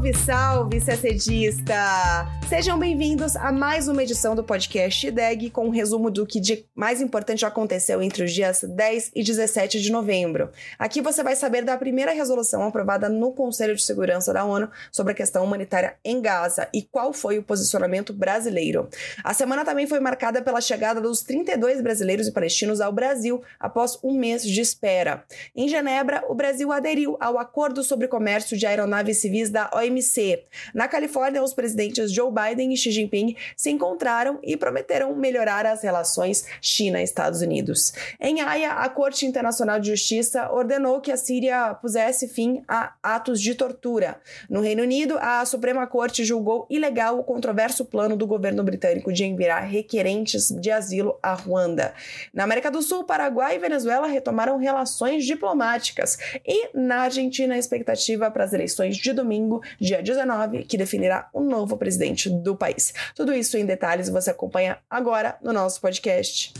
Salve, salve, CCDista! Sejam bem-vindos a mais uma edição do podcast IDEG com um resumo do que de mais importante aconteceu entre os dias 10 e 17 de novembro. Aqui você vai saber da primeira resolução aprovada no Conselho de Segurança da ONU sobre a questão humanitária em Gaza e qual foi o posicionamento brasileiro. A semana também foi marcada pela chegada dos 32 brasileiros e palestinos ao Brasil após um mês de espera. Em Genebra, o Brasil aderiu ao Acordo sobre Comércio de Aeronaves Civis da OMC. Na Califórnia, os presidentes Joe Biden e Xi Jinping se encontraram e prometeram melhorar as relações China-Estados Unidos. Em Haia, a Corte Internacional de Justiça ordenou que a Síria pusesse fim a atos de tortura. No Reino Unido, a Suprema Corte julgou ilegal o controverso plano do governo britânico de enviar requerentes de asilo a Ruanda. Na América do Sul, Paraguai e Venezuela retomaram relações diplomáticas. E na Argentina, a expectativa para as eleições de domingo, dia 19, que definirá o novo presidente do país. Tudo isso em detalhes você acompanha agora no nosso podcast.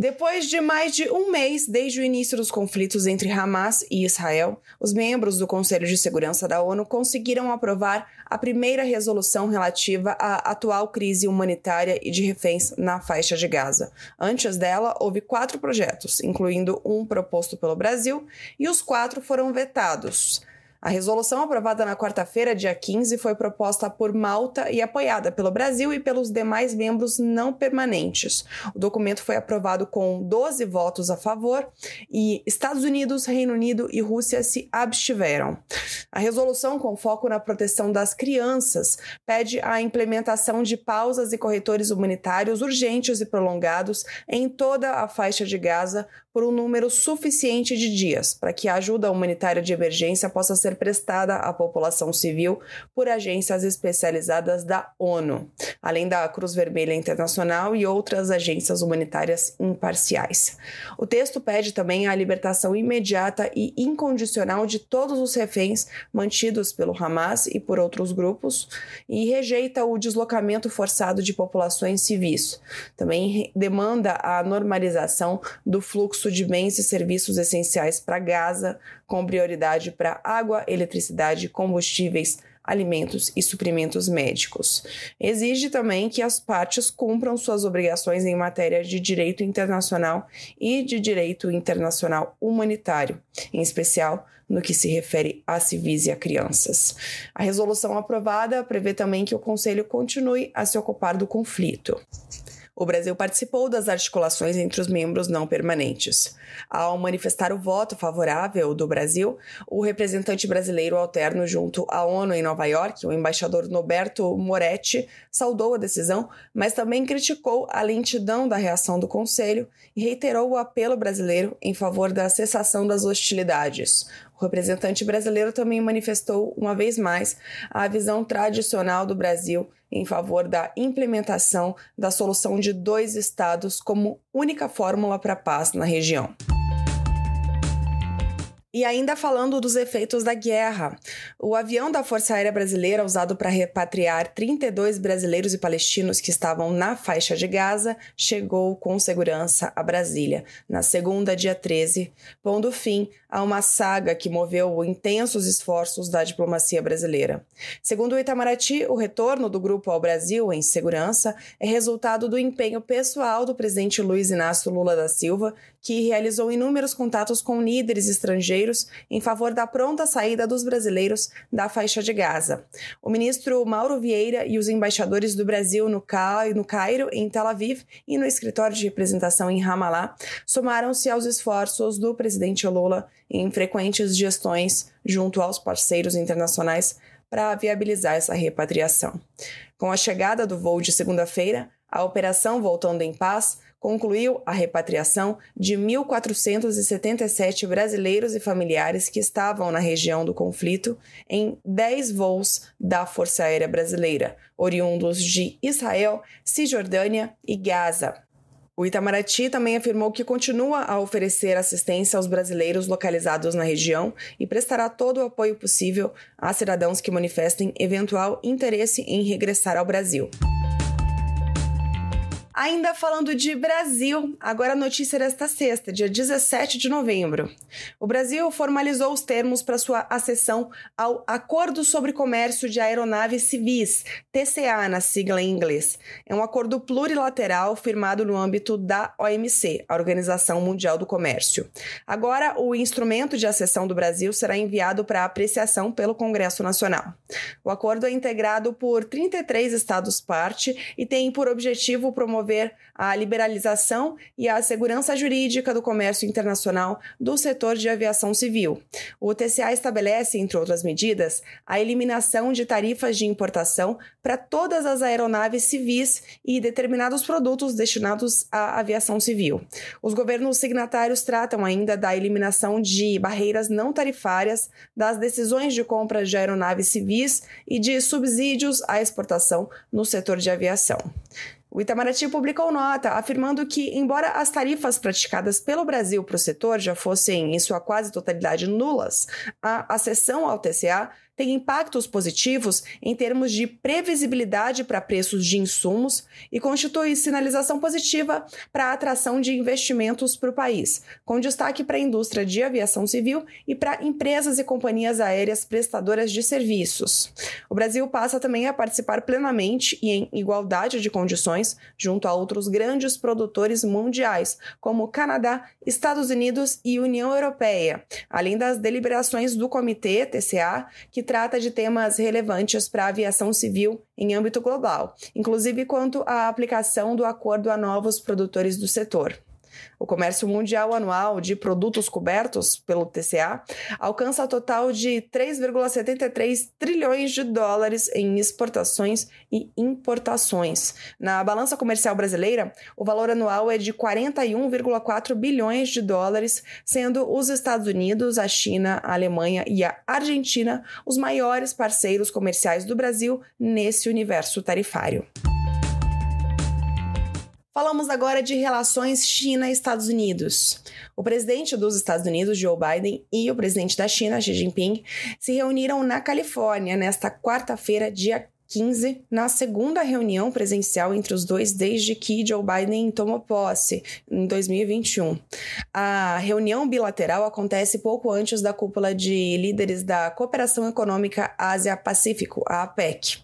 Depois de mais de um mês desde o início dos conflitos entre Hamas e Israel, os membros do Conselho de Segurança da ONU conseguiram aprovar a primeira resolução relativa à atual crise humanitária e de reféns na faixa de Gaza. Antes dela, houve quatro projetos, incluindo um proposto pelo Brasil, e os quatro foram vetados. A resolução aprovada na quarta-feira, dia 15, foi proposta por Malta e apoiada pelo Brasil e pelos demais membros não permanentes. O documento foi aprovado com 12 votos a favor e Estados Unidos, Reino Unido e Rússia se abstiveram. A resolução, com foco na proteção das crianças, pede a implementação de pausas e corretores humanitários urgentes e prolongados em toda a faixa de Gaza por um número suficiente de dias, para que a ajuda humanitária de emergência possa ser prestada à população civil por agências especializadas da ONU, além da Cruz Vermelha Internacional e outras agências humanitárias imparciais. O texto pede também a libertação imediata e incondicional de todos os reféns mantidos pelo Hamas e por outros grupos e rejeita o deslocamento forçado de populações civis. Também demanda a normalização do fluxo fluxo de bens e serviços essenciais para Gaza, com prioridade para água, eletricidade, combustíveis, alimentos e suprimentos médicos. Exige também que as partes cumpram suas obrigações em matéria de direito internacional e de direito internacional humanitário, em especial no que se refere a civis e a crianças. A resolução aprovada prevê também que o Conselho continue a se ocupar do conflito. O Brasil participou das articulações entre os membros não permanentes. Ao manifestar o voto favorável do Brasil, o representante brasileiro alterno junto à ONU em Nova York, o embaixador Noberto Moretti, saudou a decisão, mas também criticou a lentidão da reação do Conselho e reiterou o apelo brasileiro em favor da cessação das hostilidades, o representante brasileiro também manifestou, uma vez mais, a visão tradicional do Brasil em favor da implementação da solução de dois estados como única fórmula para a paz na região. E ainda falando dos efeitos da guerra, o avião da Força Aérea Brasileira, usado para repatriar 32 brasileiros e palestinos que estavam na faixa de Gaza, chegou com segurança a Brasília, na segunda, dia 13, pondo fim a uma saga que moveu intensos esforços da diplomacia brasileira. Segundo o Itamaraty, o retorno do grupo ao Brasil em segurança é resultado do empenho pessoal do presidente Luiz Inácio Lula da Silva, que realizou inúmeros contatos com líderes estrangeiros em favor da pronta saída dos brasileiros da faixa de Gaza. O ministro Mauro Vieira e os embaixadores do Brasil no, Cairo, em Tel Aviv e no escritório de representação em Ramallah somaram-se aos esforços do presidente Lula em frequentes gestões junto aos parceiros internacionais para viabilizar essa repatriação. Com a chegada do voo de segunda-feira, a operação Voltando em Paz concluiu a repatriação de 1.477 brasileiros e familiares que estavam na região do conflito em 10 voos da Força Aérea Brasileira, oriundos de Israel, Cisjordânia e Gaza. O Itamaraty também afirmou que continua a oferecer assistência aos brasileiros localizados na região e prestará todo o apoio possível a cidadãos que manifestem eventual interesse em regressar ao Brasil. Ainda falando de Brasil, agora a notícia desta sexta, dia 17 de novembro. O Brasil formalizou os termos para sua acessão ao Acordo sobre Comércio de Aeronaves Civis, TCA na sigla em inglês. É um acordo plurilateral firmado no âmbito da OMC, a Organização Mundial do Comércio. Agora, o instrumento de acessão do Brasil será enviado para apreciação pelo Congresso Nacional. O acordo é integrado por 33 estados-parte e tem por objetivo promover a liberalização e a segurança jurídica do comércio internacional do setor de aviação civil. O TCA estabelece, entre outras medidas, a eliminação de tarifas de importação para todas as aeronaves civis e determinados produtos destinados à aviação civil. Os governos signatários tratam ainda da eliminação de barreiras não tarifárias, das decisões de compra de aeronaves civis e de subsídios à exportação no setor de aviação. O Itamaraty publicou nota afirmando que, embora as tarifas praticadas pelo Brasil para o setor já fossem, em sua quase totalidade, nulas, a acessão ao TCA tem impactos positivos em termos de previsibilidade para preços de insumos e constitui sinalização positiva para a atração de investimentos para o país, com destaque para a indústria de aviação civil e para empresas e companhias aéreas prestadoras de serviços. O Brasil passa também a participar plenamente e em igualdade de condições junto a outros grandes produtores mundiais, como Canadá, Estados Unidos e União Europeia, além das deliberações do Comitê TCA, que trata de temas relevantes para a aviação civil em âmbito global, inclusive quanto à aplicação do acordo a novos produtores do setor. O comércio mundial anual de produtos cobertos pelo TCA alcança total de 3,73 trilhões de dólares em exportações e importações. Na balança comercial brasileira, o valor anual é de 41,4 bilhões de dólares, sendo os Estados Unidos, a China, a Alemanha e a Argentina os maiores parceiros comerciais do Brasil nesse universo tarifário. Falamos agora de relações China-Estados Unidos. O presidente dos Estados Unidos, Joe Biden, e o presidente da China, Xi Jinping, se reuniram na Califórnia nesta quarta-feira, dia 15, na segunda reunião presencial entre os dois desde que Joe Biden tomou posse, em 2021. A reunião bilateral acontece pouco antes da cúpula de líderes da Cooperação Econômica Ásia-Pacífico, a APEC.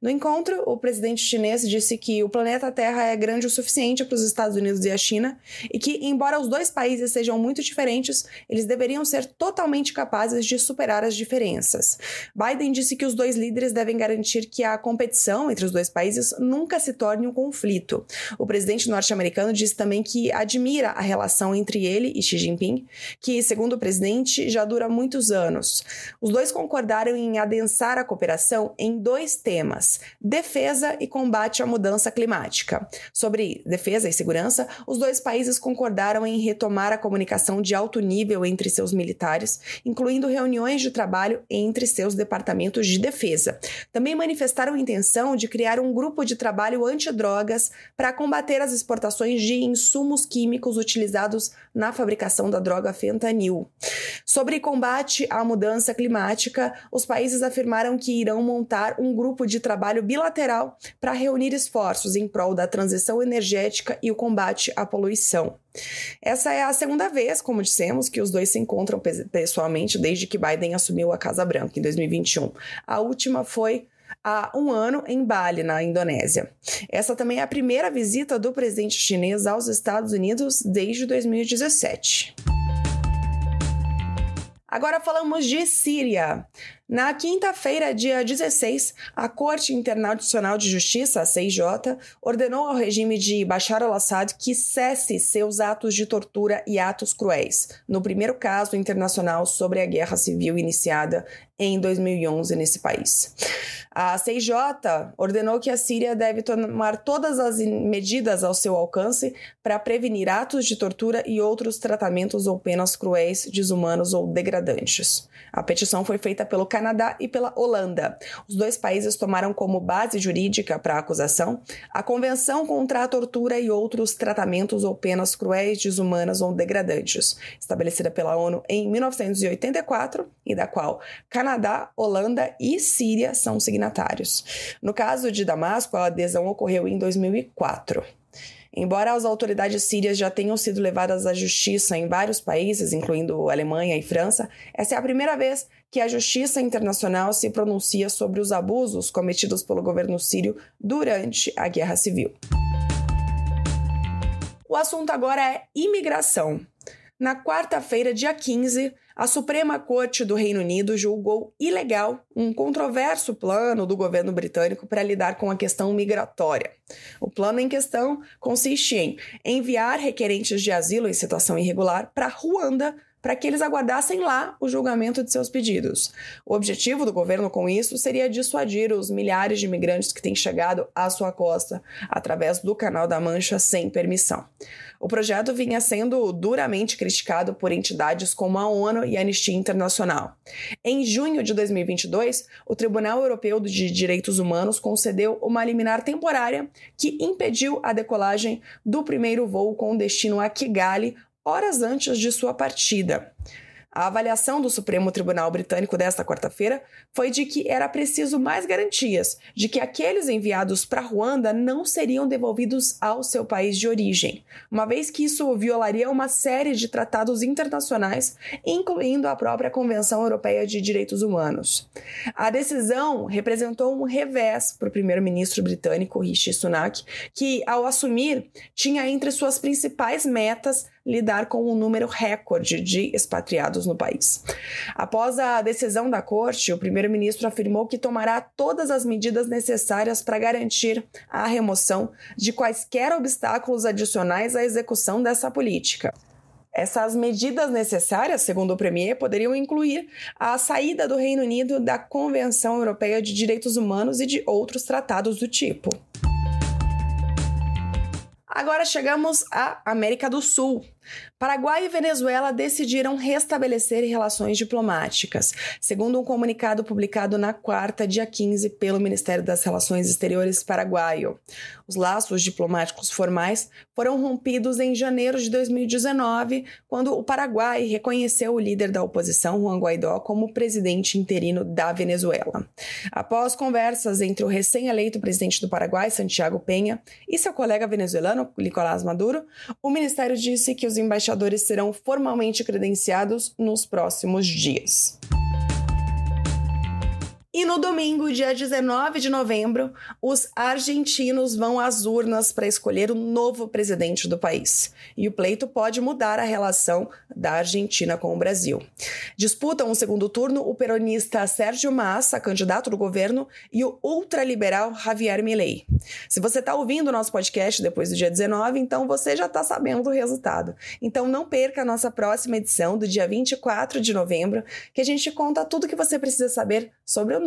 No encontro, o presidente chinês disse que o planeta Terra é grande o suficiente para os Estados Unidos e a China e que, embora os dois países sejam muito diferentes, eles deveriam ser totalmente capazes de superar as diferenças. Biden disse que os dois líderes devem garantir que a a competição entre os dois países nunca se torne um conflito. O presidente norte-americano disse também que admira a relação entre ele e Xi Jinping, que, segundo o presidente, já dura muitos anos. Os dois concordaram em adensar a cooperação em dois temas: defesa e combate à mudança climática. Sobre defesa e segurança, os dois países concordaram em retomar a comunicação de alto nível entre seus militares, incluindo reuniões de trabalho entre seus departamentos de defesa. Também manifestaram manifestaram intenção de criar um grupo de trabalho antidrogas para combater as exportações de insumos químicos utilizados na fabricação da droga fentanil. Sobre combate à mudança climática, os países afirmaram que irão montar um grupo de trabalho bilateral para reunir esforços em prol da transição energética e o combate à poluição. Essa é a segunda vez, como dissemos, que os dois se encontram pessoalmente desde que Biden assumiu a Casa Branca em 2021. A última foi há um ano em Bali, na Indonésia. Essa também é a primeira visita do presidente chinês aos Estados Unidos desde 2017. Agora falamos de Síria. Na quinta-feira, dia 16, a Corte Internacional de Justiça, a CIJ, ordenou ao regime de Bashar al-Assad que cesse seus atos de tortura e atos cruéis, no primeiro caso internacional sobre a guerra civil iniciada em 2011 nesse país. A CIJ ordenou que a Síria deve tomar todas as medidas ao seu alcance para prevenir atos de tortura e outros tratamentos ou penas cruéis, desumanos ou degradantes. A petição foi feita pelo Canadá e pela Holanda. Os dois países tomaram como base jurídica para a acusação a Convenção contra a Tortura e outros tratamentos ou penas cruéis, desumanas ou degradantes, estabelecida pela ONU em 1984 e da qual Canadá, Holanda e Síria são signatários. No caso de Damasco, a adesão ocorreu em 2004. Embora as autoridades sírias já tenham sido levadas à justiça em vários países, incluindo Alemanha e França, essa é a primeira vez que a Justiça Internacional se pronuncia sobre os abusos cometidos pelo governo sírio durante a guerra civil. O assunto agora é imigração. Na quarta-feira, dia 15, a Suprema Corte do Reino Unido julgou ilegal um controverso plano do governo britânico para lidar com a questão migratória. O plano em questão consiste em enviar requerentes de asilo em situação irregular para Ruanda para que eles aguardassem lá o julgamento de seus pedidos. O objetivo do governo com isso seria dissuadir os milhares de imigrantes que têm chegado à sua costa através do Canal da Mancha sem permissão. O projeto vinha sendo duramente criticado por entidades como a ONU e a Anistia Internacional. Em junho de 2022, o Tribunal Europeu de Direitos Humanos concedeu uma liminar temporária que impediu a decolagem do primeiro voo com destino a Kigali, horas antes de sua partida. A avaliação do Supremo Tribunal Britânico desta quarta-feira foi de que era preciso mais garantias de que aqueles enviados para Ruanda não seriam devolvidos ao seu país de origem, uma vez que isso violaria uma série de tratados internacionais, incluindo a própria Convenção Europeia de Direitos Humanos. A decisão representou um revés para o primeiro-ministro britânico Rishi Sunak, que, ao assumir, tinha entre suas principais metas lidar com um número recorde de expatriados no país. Após a decisão da corte, o primeiro-ministro afirmou que tomará todas as medidas necessárias para garantir a remoção de quaisquer obstáculos adicionais à execução dessa política. Essas medidas necessárias, segundo o Premier, poderiam incluir a saída do Reino Unido da Convenção Europeia de Direitos Humanos e de outros tratados do tipo. Agora chegamos à América do Sul. Paraguai e Venezuela decidiram restabelecer relações diplomáticas, segundo um comunicado publicado na quarta, dia 15, pelo Ministério das Relações Exteriores paraguaio. Os laços diplomáticos formais foram rompidos em janeiro de 2019, quando o Paraguai reconheceu o líder da oposição, Juan Guaidó, como presidente interino da Venezuela. Após conversas entre o recém-eleito presidente do Paraguai, Santiago Penha, e seu colega venezuelano, Nicolás Maduro, o ministério disse que os embaixadores serão formalmente credenciados nos próximos dias. E no domingo, dia 19 de novembro, os argentinos vão às urnas para escolher o novo presidente do país. E o pleito pode mudar a relação da Argentina com o Brasil. Disputam o segundo turno o peronista Sérgio Massa, candidato do governo, e o ultraliberal Javier Milei. Se você está ouvindo o nosso podcast depois do dia 19, então você já está sabendo do resultado. Então não perca a nossa próxima edição do dia 24 de novembro, que a gente conta tudo o que você precisa saber sobre o o